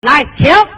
来停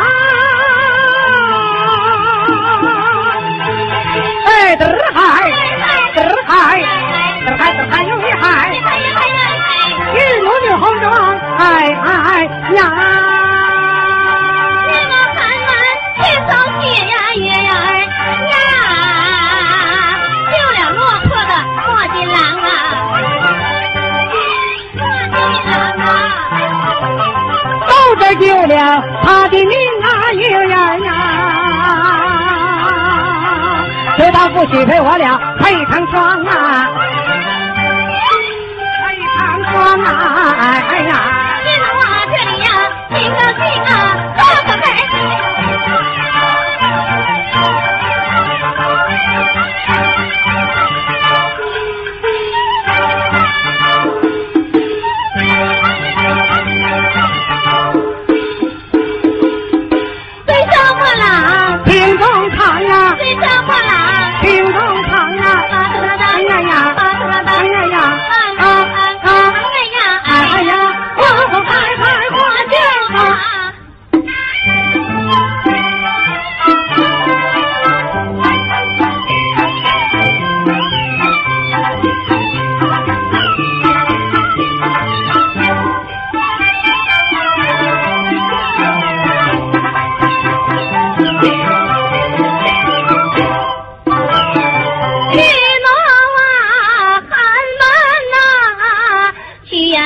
一排又一排一的红妆哎哎呀呀月呀救了落魄的啊了他的命啊月儿呀。谁道不许配我俩配成双啊。哎哎呀。进了我这里呀。进了进了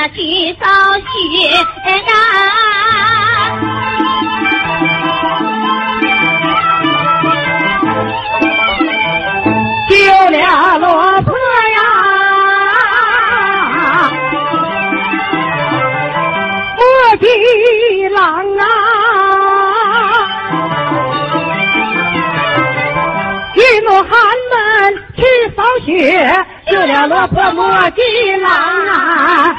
去烧去呀我的郎啊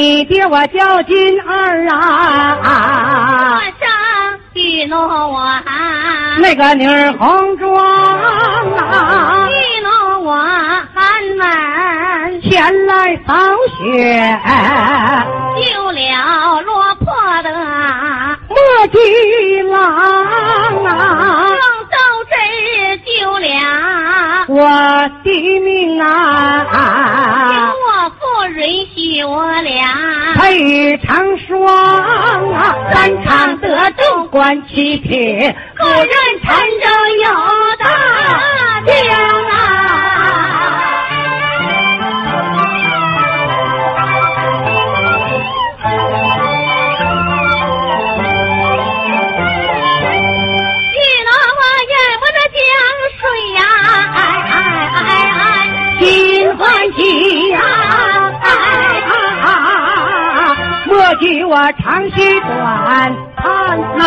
你爹我叫金二啊，遇上玉诺娃，那个女儿红妆啊，玉诺我寒门。前来扫雪，救了落魄的。墨镜郎啊，正到这救了。我的命啊。水许我俩？配成双啊三场得中观七品可任禅州有大将啊你楼王眼我的江水呀哎哎哎哎。心欢喜呀。莫及我长吁短叹呐，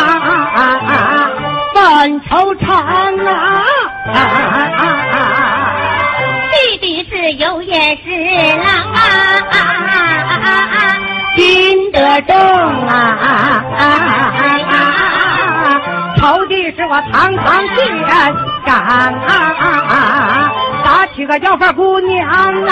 半愁肠啊。弟弟是有眼是郎啊。金德正啊。投递是我堂堂，竟然啊打起个要饭姑娘啊。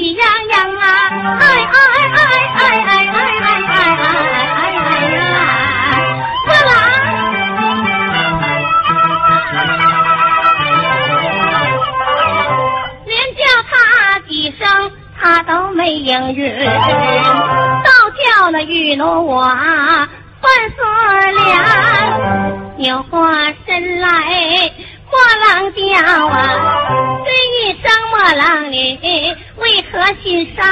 喜洋洋啊，哎哎哎哎哎哎哎哎哎哎呀，四声他都没应允，倒叫那玉奴我换锁脸，扭过身来莫郎叫啊，这一声莫郎你为何心伤？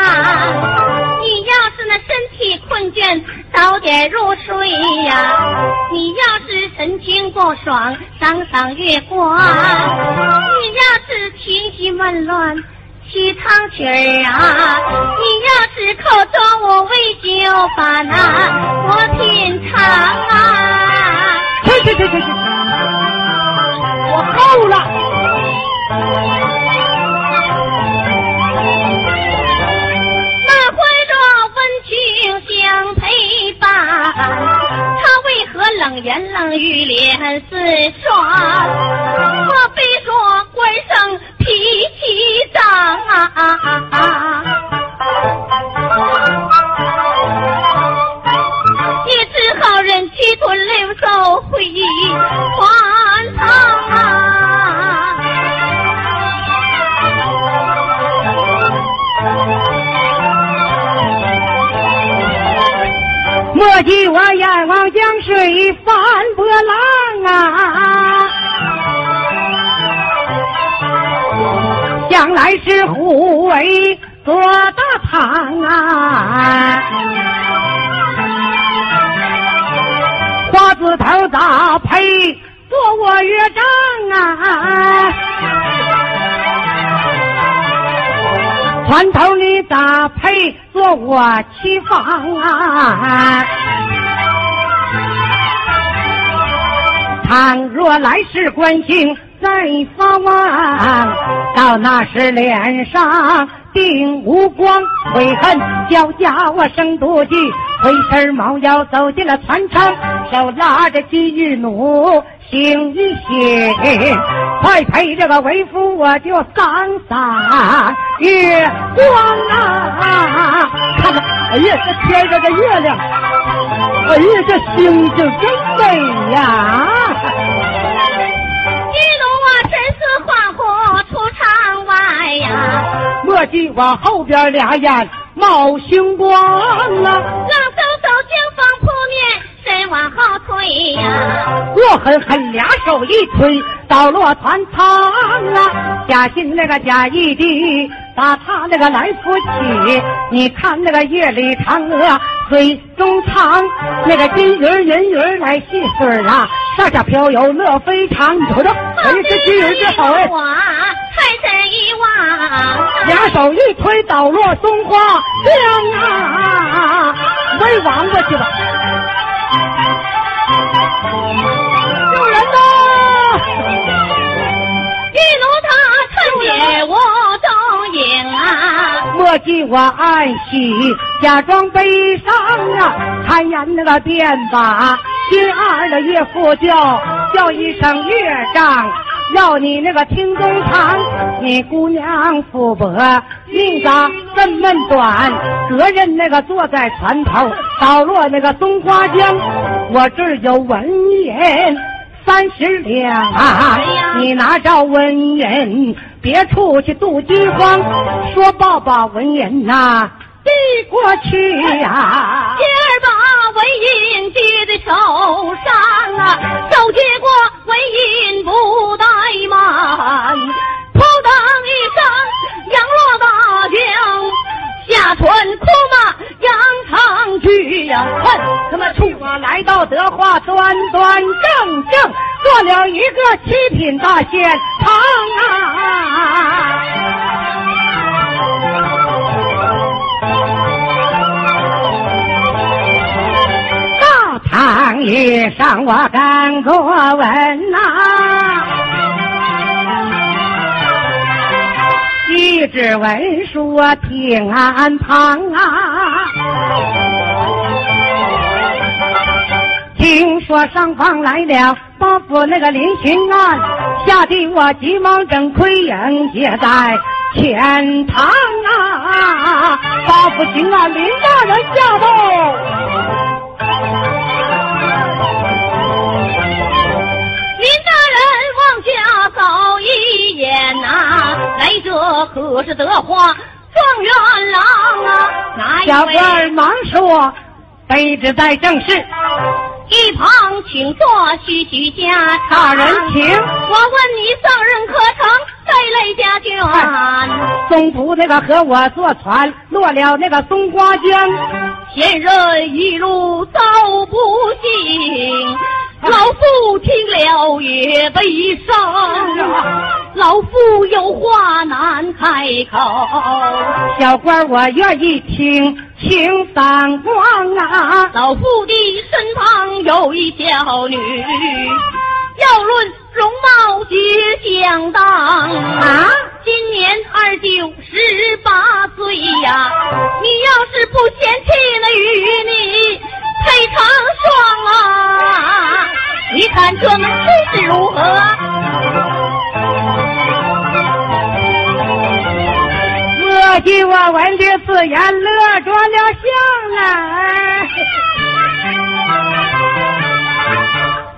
你要是那身体困倦，早点入睡呀；你要是神情不爽，赏赏月光；你要是情绪闷乱。起唱曲儿啊，你要是口中我为酒把那我品尝啊。去去去去去，我够了。语脸色霜？我非说官生。脾气脏啊，也只好忍气吞泪走回荒唐啊。莫急我眼望江水翻波浪啊。将来是护卫做大堂啊，花子头咋配做我乐章啊？船头你咋配做我旗房啊？倘若来世关心。再发望，到那时脸上定无光，悔恨交加我生妒忌，回身猫腰走进了船舱，手拉着金玉弩，醒一醒，快陪这个为夫我就赏赏月光啊！看看，哎呀，这天上的月亮，哎呀，这星星真美呀！莫急，我后边俩眼冒星光啊！浪嗖嗖，江风扑面，身往后退呀！我狠狠俩手一推，倒落船舱啊！假心那个假义的把他那个来扶起，你看那个夜里嫦娥水中藏，那个金鱼银鱼来戏水啊！上下飘游乐非常，你瞅瞅，哎，这金鱼这好哎！两手一推，倒落松花江啊！没亡过去吧？救人呐！玉奴他看见我踪影啊！莫记我暗喜，假装悲伤啊！看眼那个便把心爱的岳父叫，叫一声岳丈。要你那个听中长，你姑娘富薄，命咋这么短？责任那个坐在船头，倒落那个松花江。我这有文银三十两，你拿着文银。别出去渡饥荒，说抱抱文银呐，递过去呀、今儿把文银接的了一个七品大仙堂啊！大堂以上我敢作文呐、一纸文书我听安旁啊。听说上方来了府那个林巡案，吓得我急忙整盔迎接在前堂啊！报复巡案，林大人驾到。林大人往下扫一眼呐、来者可是德花状元郎啊！小？官忙说：“卑职在正事，一旁请坐，叙叙家大常。人请。我问你上任可成带累家眷？中途那个和我坐船落了那个松花江，前人一路走不幸，老夫听了也悲伤，老夫有话难开口。小官儿我愿意听，请三光啊！老夫的身旁有一小女，要论容貌绝相当啊！今年二九十八岁呀，你要是不嫌弃那与你配成双啊，你看这门亲是如何？我记我闻的自言乐着了相来，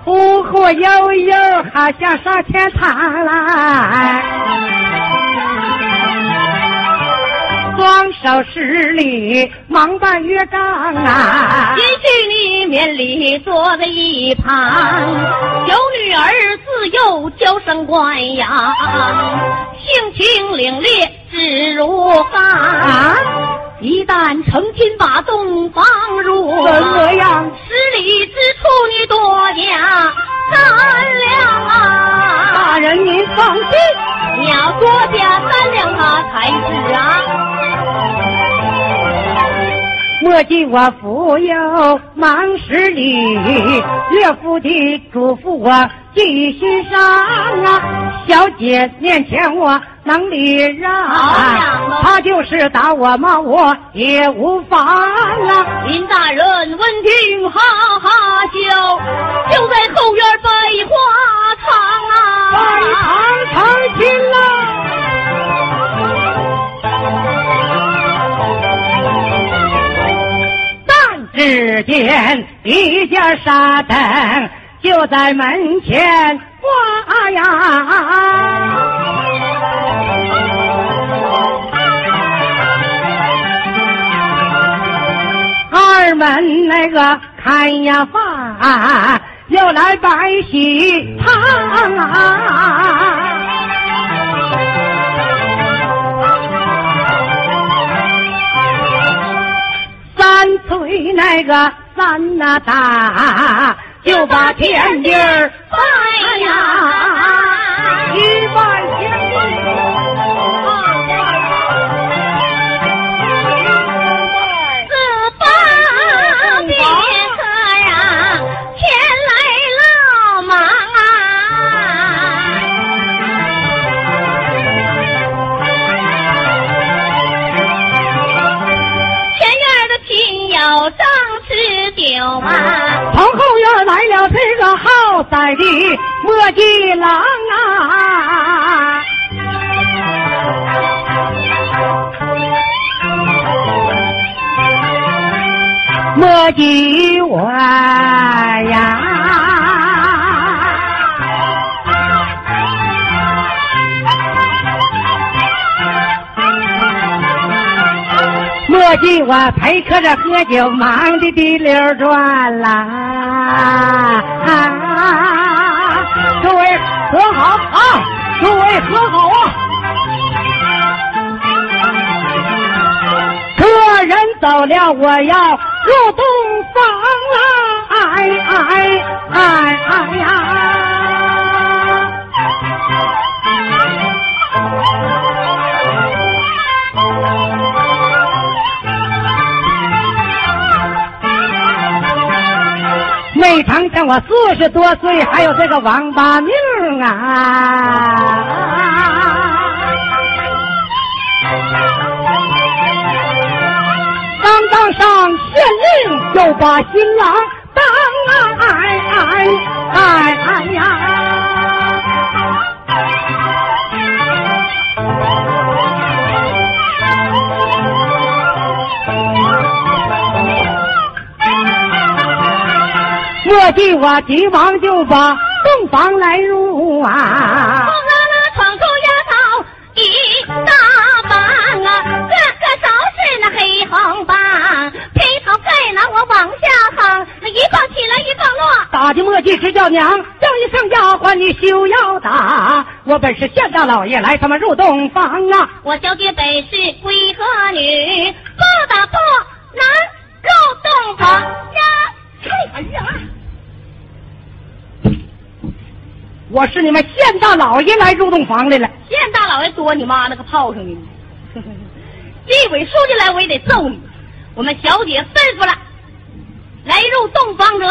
忽忽悠悠好像上天堂来，双手施礼忙办约账啊也。许你面里坐在一旁，有女儿自幼娇生惯养，性情凛冽只如钢。啊，一旦成亲把洞房入，怎么样？十里之处你多加三两啊！大人您放心，你要多加三两啊才是啊！莫记我富有忙十里，岳父的嘱咐我记心上啊。小姐面前我能礼让，他就是打我骂我也无妨啊。林大人闻听哈哈笑，就在后院百花堂拜啊！堂成亲了。但只见一架沙灯就在门前挂呀。二门那个看呀饭，又来摆喜堂啊。三催那个三呐大，就把天地儿拜呀，一拜天我陪客着喝酒，忙的滴溜转啦。啊，诸位和好啊，诸位和好啊。客人走了，我要入洞房啊！哎哎哎哎呀！想想我四十多岁，还有这个王八命啊！刚当上县令，就把新郎当啊！哎哎哎哎呀！伙计，我急忙就把洞房来入啊！红了那窗口丫头一大帮啊，个个都是那黑红帮，披头盖脑我往下横，那一棒起来一棒落。打的磨叽直叫娘，叫一声丫鬟你休要打，我本是县大老爷来他们入洞房啊！我小姐本是闺和女，不打不能入洞房呀！哎呀！我是你们县大老爷来入洞房来了。县大老爷多你妈那个炮上呢！地委书记来我也得揍你。我们小姐吩咐了，来入洞房者，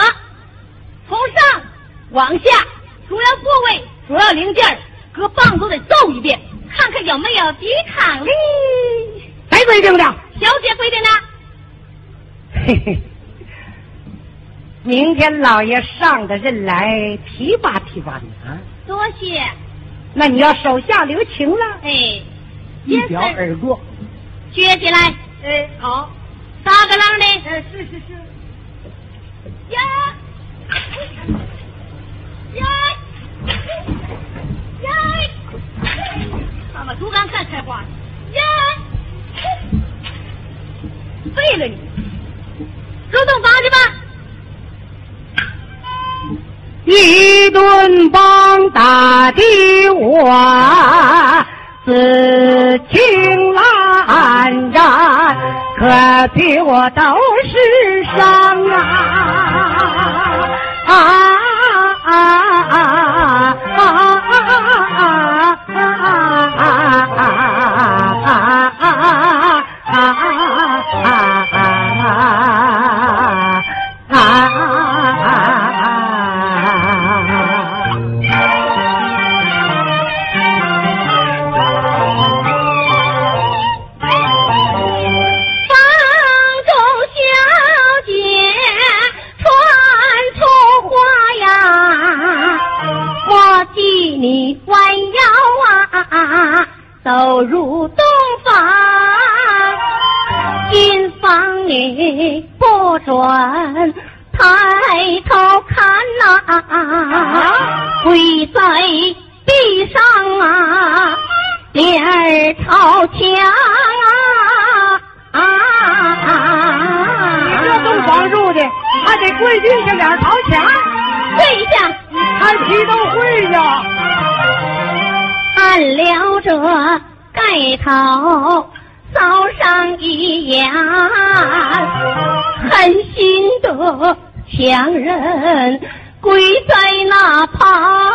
从上往下主要部位、主要零件各棒都得揍一遍，看看有没有抵抗力。谁规定的？小姐规定的。嘿嘿，明天老爷上的任来，提拔提拔你啊！多谢。那你要手下留情了，哎，一表而过。撅起来。哎，好，撒个浪的。哎，是是是。呀呀顿棒打的我死情烂然，可比我都是伤啊啊啊啊啊弯腰啊，走入洞房，金房里不准抬头看呐、跪在地上啊，脸朝墙啊啊！你这洞房入的，还得跪地下脸朝墙，跪下，看皮都会呀。按了这盖头，扫上一眼，狠心的强人跪在那旁，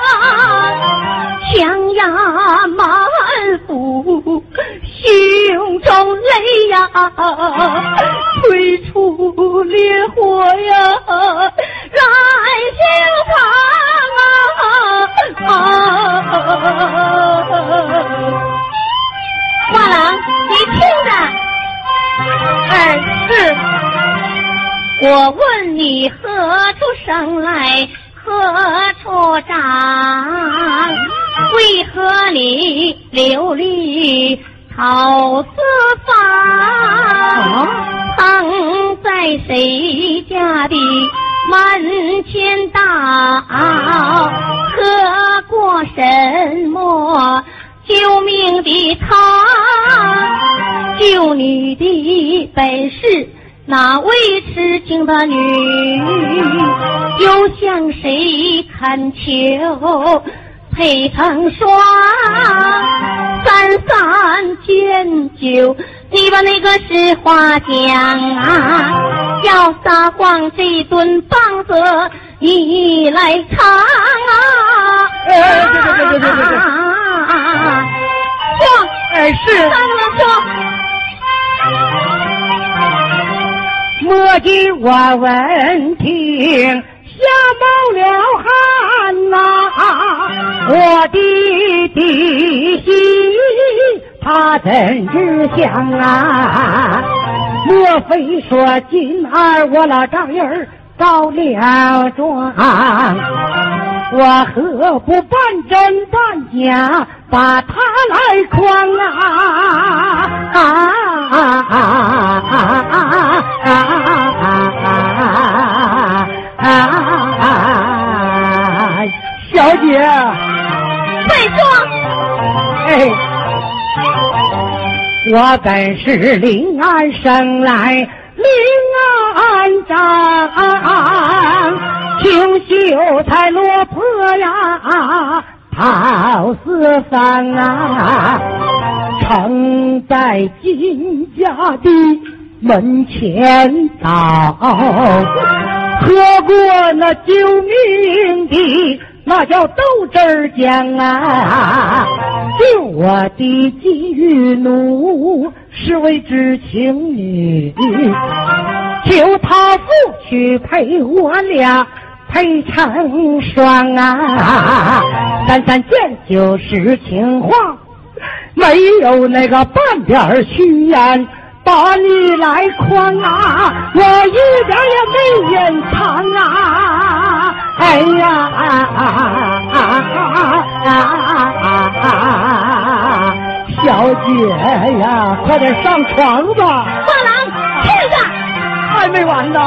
强压满腹胸中泪呀，催出烈火呀，燃心我问你何处生来何处长？为何你流离草四方？藏在谁家的门前道？喝过什么救命的汤？救你的本事，哪位痴情的女，又向谁恳求？配成双，三三见酒，你把那个实话讲啊，要撒谎这顿棒子你来尝啊！哎，对对对对对对对，说，哎是，三说，莫急我闻听。吓冒了汗呐，我的弟媳他怎知想啊？莫非说今儿我老丈人告了状？我何不半真半假把他来诓啊？啊啊啊啊啊啊啊！啊，小姐，快说！哎，我本是临安生来临安长，清秀才落魄呀，跑四方啊，承在金家的门前倒。喝过那救命的，那叫豆汁儿浆啊！救我的金玉奴是位知情女，求他父去陪我俩配成双啊！三三见就是情话，没有那个半点虚言。把你来诓啊！我一点也没隐藏啊！哎呀啊啊啊啊啊！小姐呀，快点上床吧！花郎，去着，还没完呢。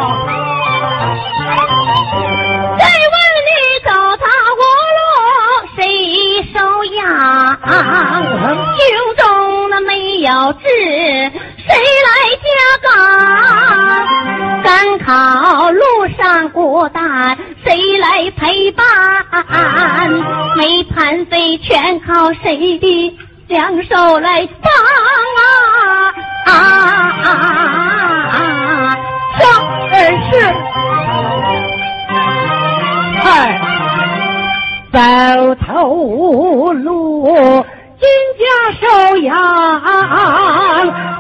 再问你走他我路，谁收养？胸中那没有志。谁来加岗？赶考路上孤单，谁来陪伴？没盘费全靠谁的两手来帮啊！啊啊！说，哎是，嗨，走头路。金家收养，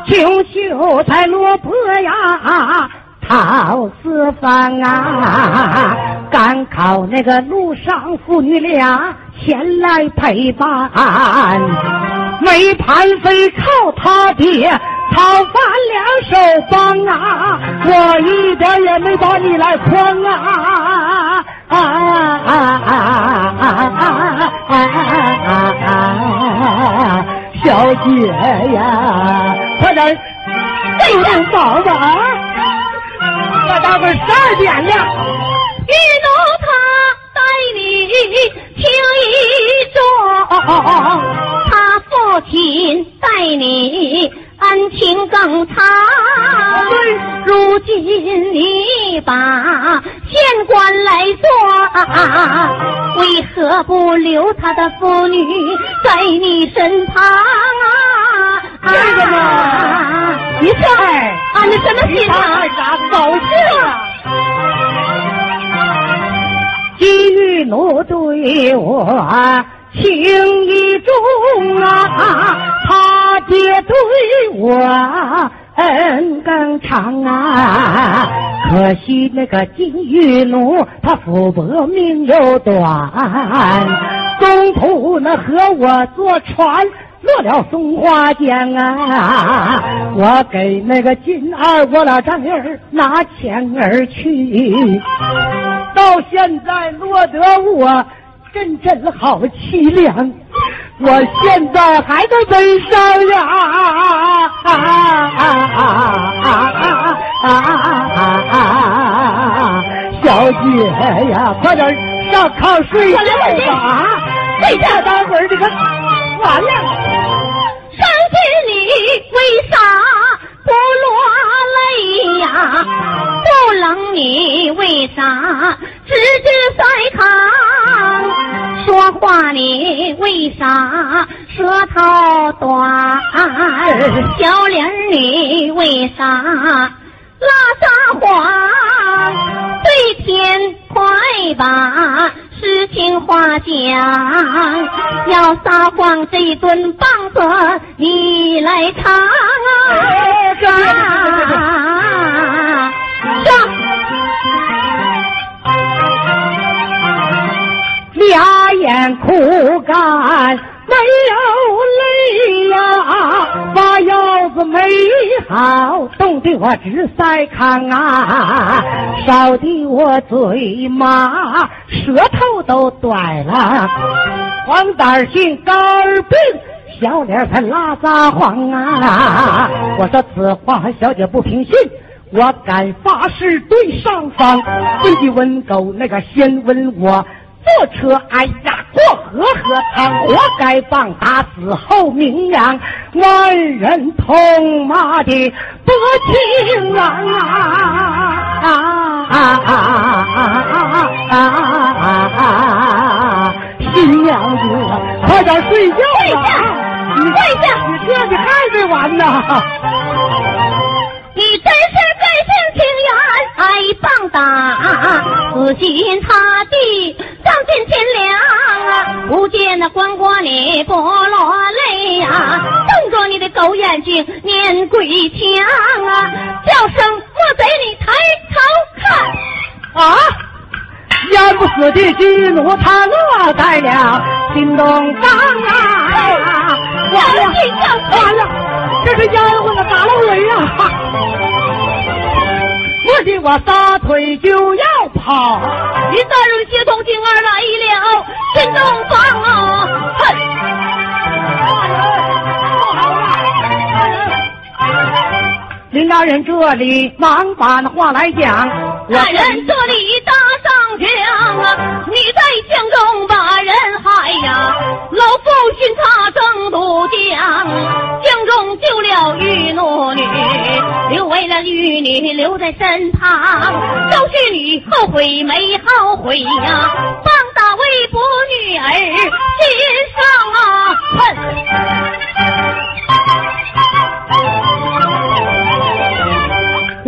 穷秀才落魄呀，讨四方啊！赶考那个路上父女俩前来陪伴，没盘费靠他爹，讨饭两手帮啊！我一点也没把你来诓啊！小姐呀，快点动动宝吧啊！快大概十二点了，玉奴他带你听一桩，他父亲带你。恩情更长，如今你把县官来做，为何不留他的妇女在你身旁啊？这个嘛，你说，啊，你什么心啊？走事了。金玉奴对我。情意重啊，他爹对我恩更长啊。可惜那个金玉奴他福薄命又短，中途那和我坐船落了松花江啊。我给那个金二我老丈人拿钱儿去，到现在落得我。真真好凄凉，我现在还在悲伤呀！小姐呀，快点上炕睡觉吧！睡觉，待会儿这个完了。伤心你为啥不落泪呀？不冷你为啥直直塞糖？说话你为啥舌头短？小脸你为啥拉撒谎？对天快把实情话讲，要撒谎这一顿棒子你来尝啊！上。俩眼苦干，没有泪呀，把腰子没好，冻得我直塞炕啊，烧得我嘴麻，舌头都断了，黄疸性肝病。小脸才拉撒谎啊！我说此话小姐不平信，我敢发誓对上方，问的问狗那个先问我。坐车，哎呀，过河河汤，活该棒打死后名扬，万人痛骂的不轻啊啊啊啊啊啊！新娘子，快点睡觉吧！你跪下！你这你还没完呢！真是真心情愿爱棒打，死心塌地。丧尽天良啊！不见那关过你不落泪呀，瞪着你的狗眼睛念鬼腔啊！叫声莫贼你抬头看啊！淹不死的巨怒他落在了心中上啊！完了，完了，这是烟雾了，打了雷呀！不信我撒腿就要跑，林大人接通金儿来了，进洞房啊！哼！林大人这里忙把那话来讲，大人这里搭上将啊！你在江中把人害呀，老夫寻他争渡江，江中救了玉奴女，留为了玉女留在身旁，都是你后悔没后悔呀？棒打为伯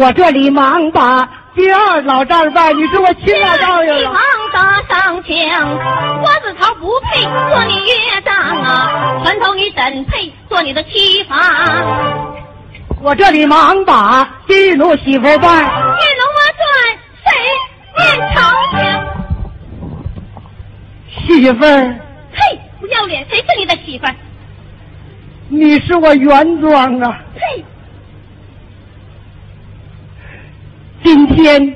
我这里忙把。第二老丈人，你是我亲老丈人。你忙打上枪，花子桃不配做你岳丈啊，船头你怎配做你的妻房？我这里忙把金奴媳妇办。金奴我赚谁念长枪？媳妇儿。嘿，不要脸！谁是你的媳妇儿？你是我原装啊。嘿。今天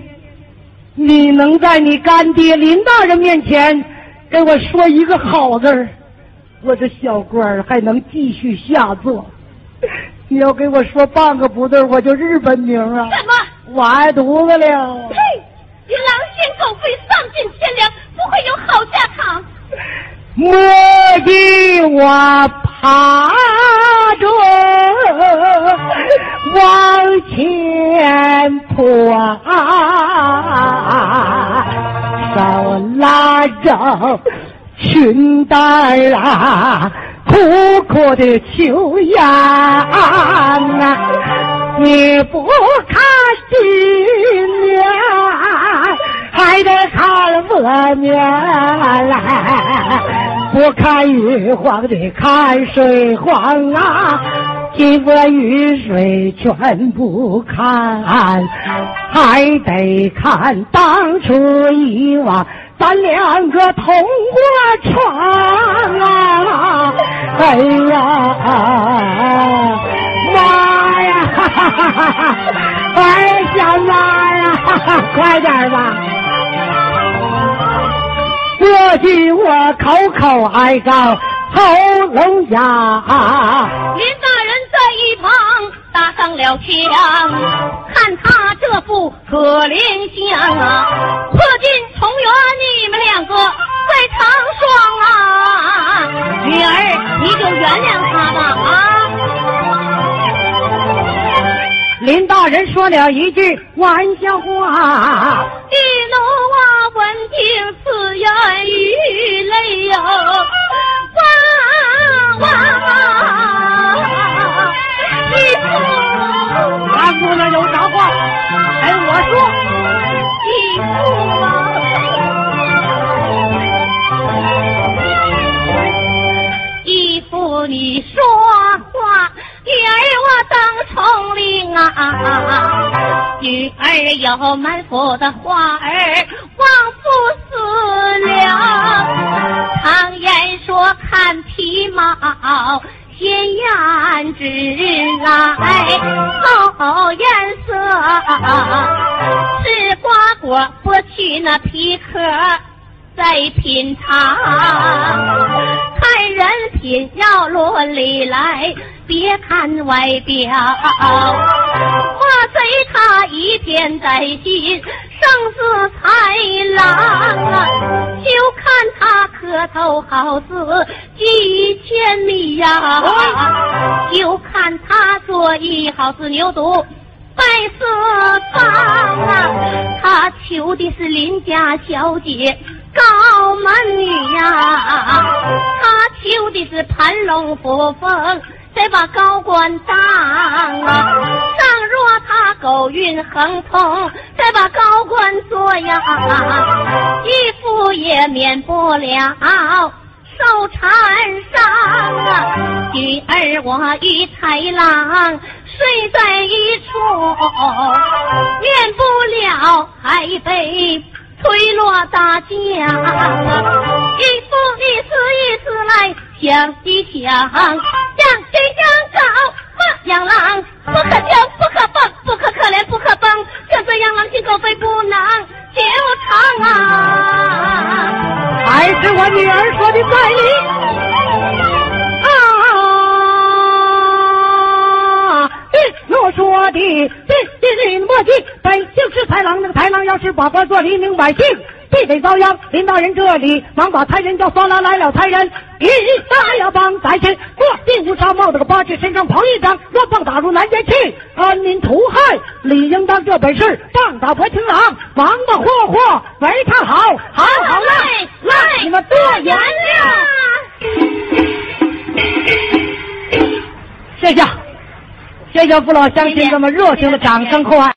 你能在你干爹林大人面前给我说一个好字儿，我这小官还能继续下作。你要给我说半个不对，我就日本名啊！什么？完犊子了！呸，你狼心狗肺，丧尽天良，不会有好下场。莫给我爬着往前扑、啊，手拉着裙带啊，苦苦的求呀啊！你不看新娘，还得看我面来。不看玉皇的看水荒啊，金波玉水全不看，还得看当初以往咱两个同过床啊！哎呀，妈呀！哎，小妈呀，快点吧！过去我口口哀告喉咙哑，林大人在一旁搭上了枪，看他这副可怜相啊！破镜重圆，你们两个在成双啊！女儿，你就原谅他吧啊！林大人说了一句玩笑话。玉奴啊，闻听此言，语泪哟，汪汪！义父，大姑娘有啥话跟我说？你父啊！你说话，女儿我等从领啊，女儿有满腹的话儿，往复思量。常言说看皮毛。鲜艳之来好颜色，吃瓜果剥去那皮壳再品尝，看人品要论理来，别看外表。我随他一片在心，胜似豺狼，就看他磕头好似几千米呀，就看他作揖好似牛犊。拜四方啊，他求的是邻家小姐高门女呀，他求的是盘龙扶凤，再把高官当啊。倘若他狗运亨通，再把高官做呀，义父也免不了。受缠伤啊，女儿我与豺郎睡在一处，免不了还被大江。义父，你此一次来想一想，将谁将高马养狼，不可救，不可放，不可可怜，不可帮，像这样狼心狗肺，不能久长啊！还是我女儿说的在理啊！我说的对对对，莫急，本姓是豺狼，那个豺狼要是把官做黎民百姓，必得遭殃。林大人这里，忙把差人叫方来来了，差人一大要帮咱先，过第五沙帽这个八戒身上捧一张，若棒打入南间去，安民图害，理应当这本事，棒打破情郎，忙的霍霍为他好，好好来，你们多言了。谢谢，谢谢父老乡亲这么热情的掌声和爱。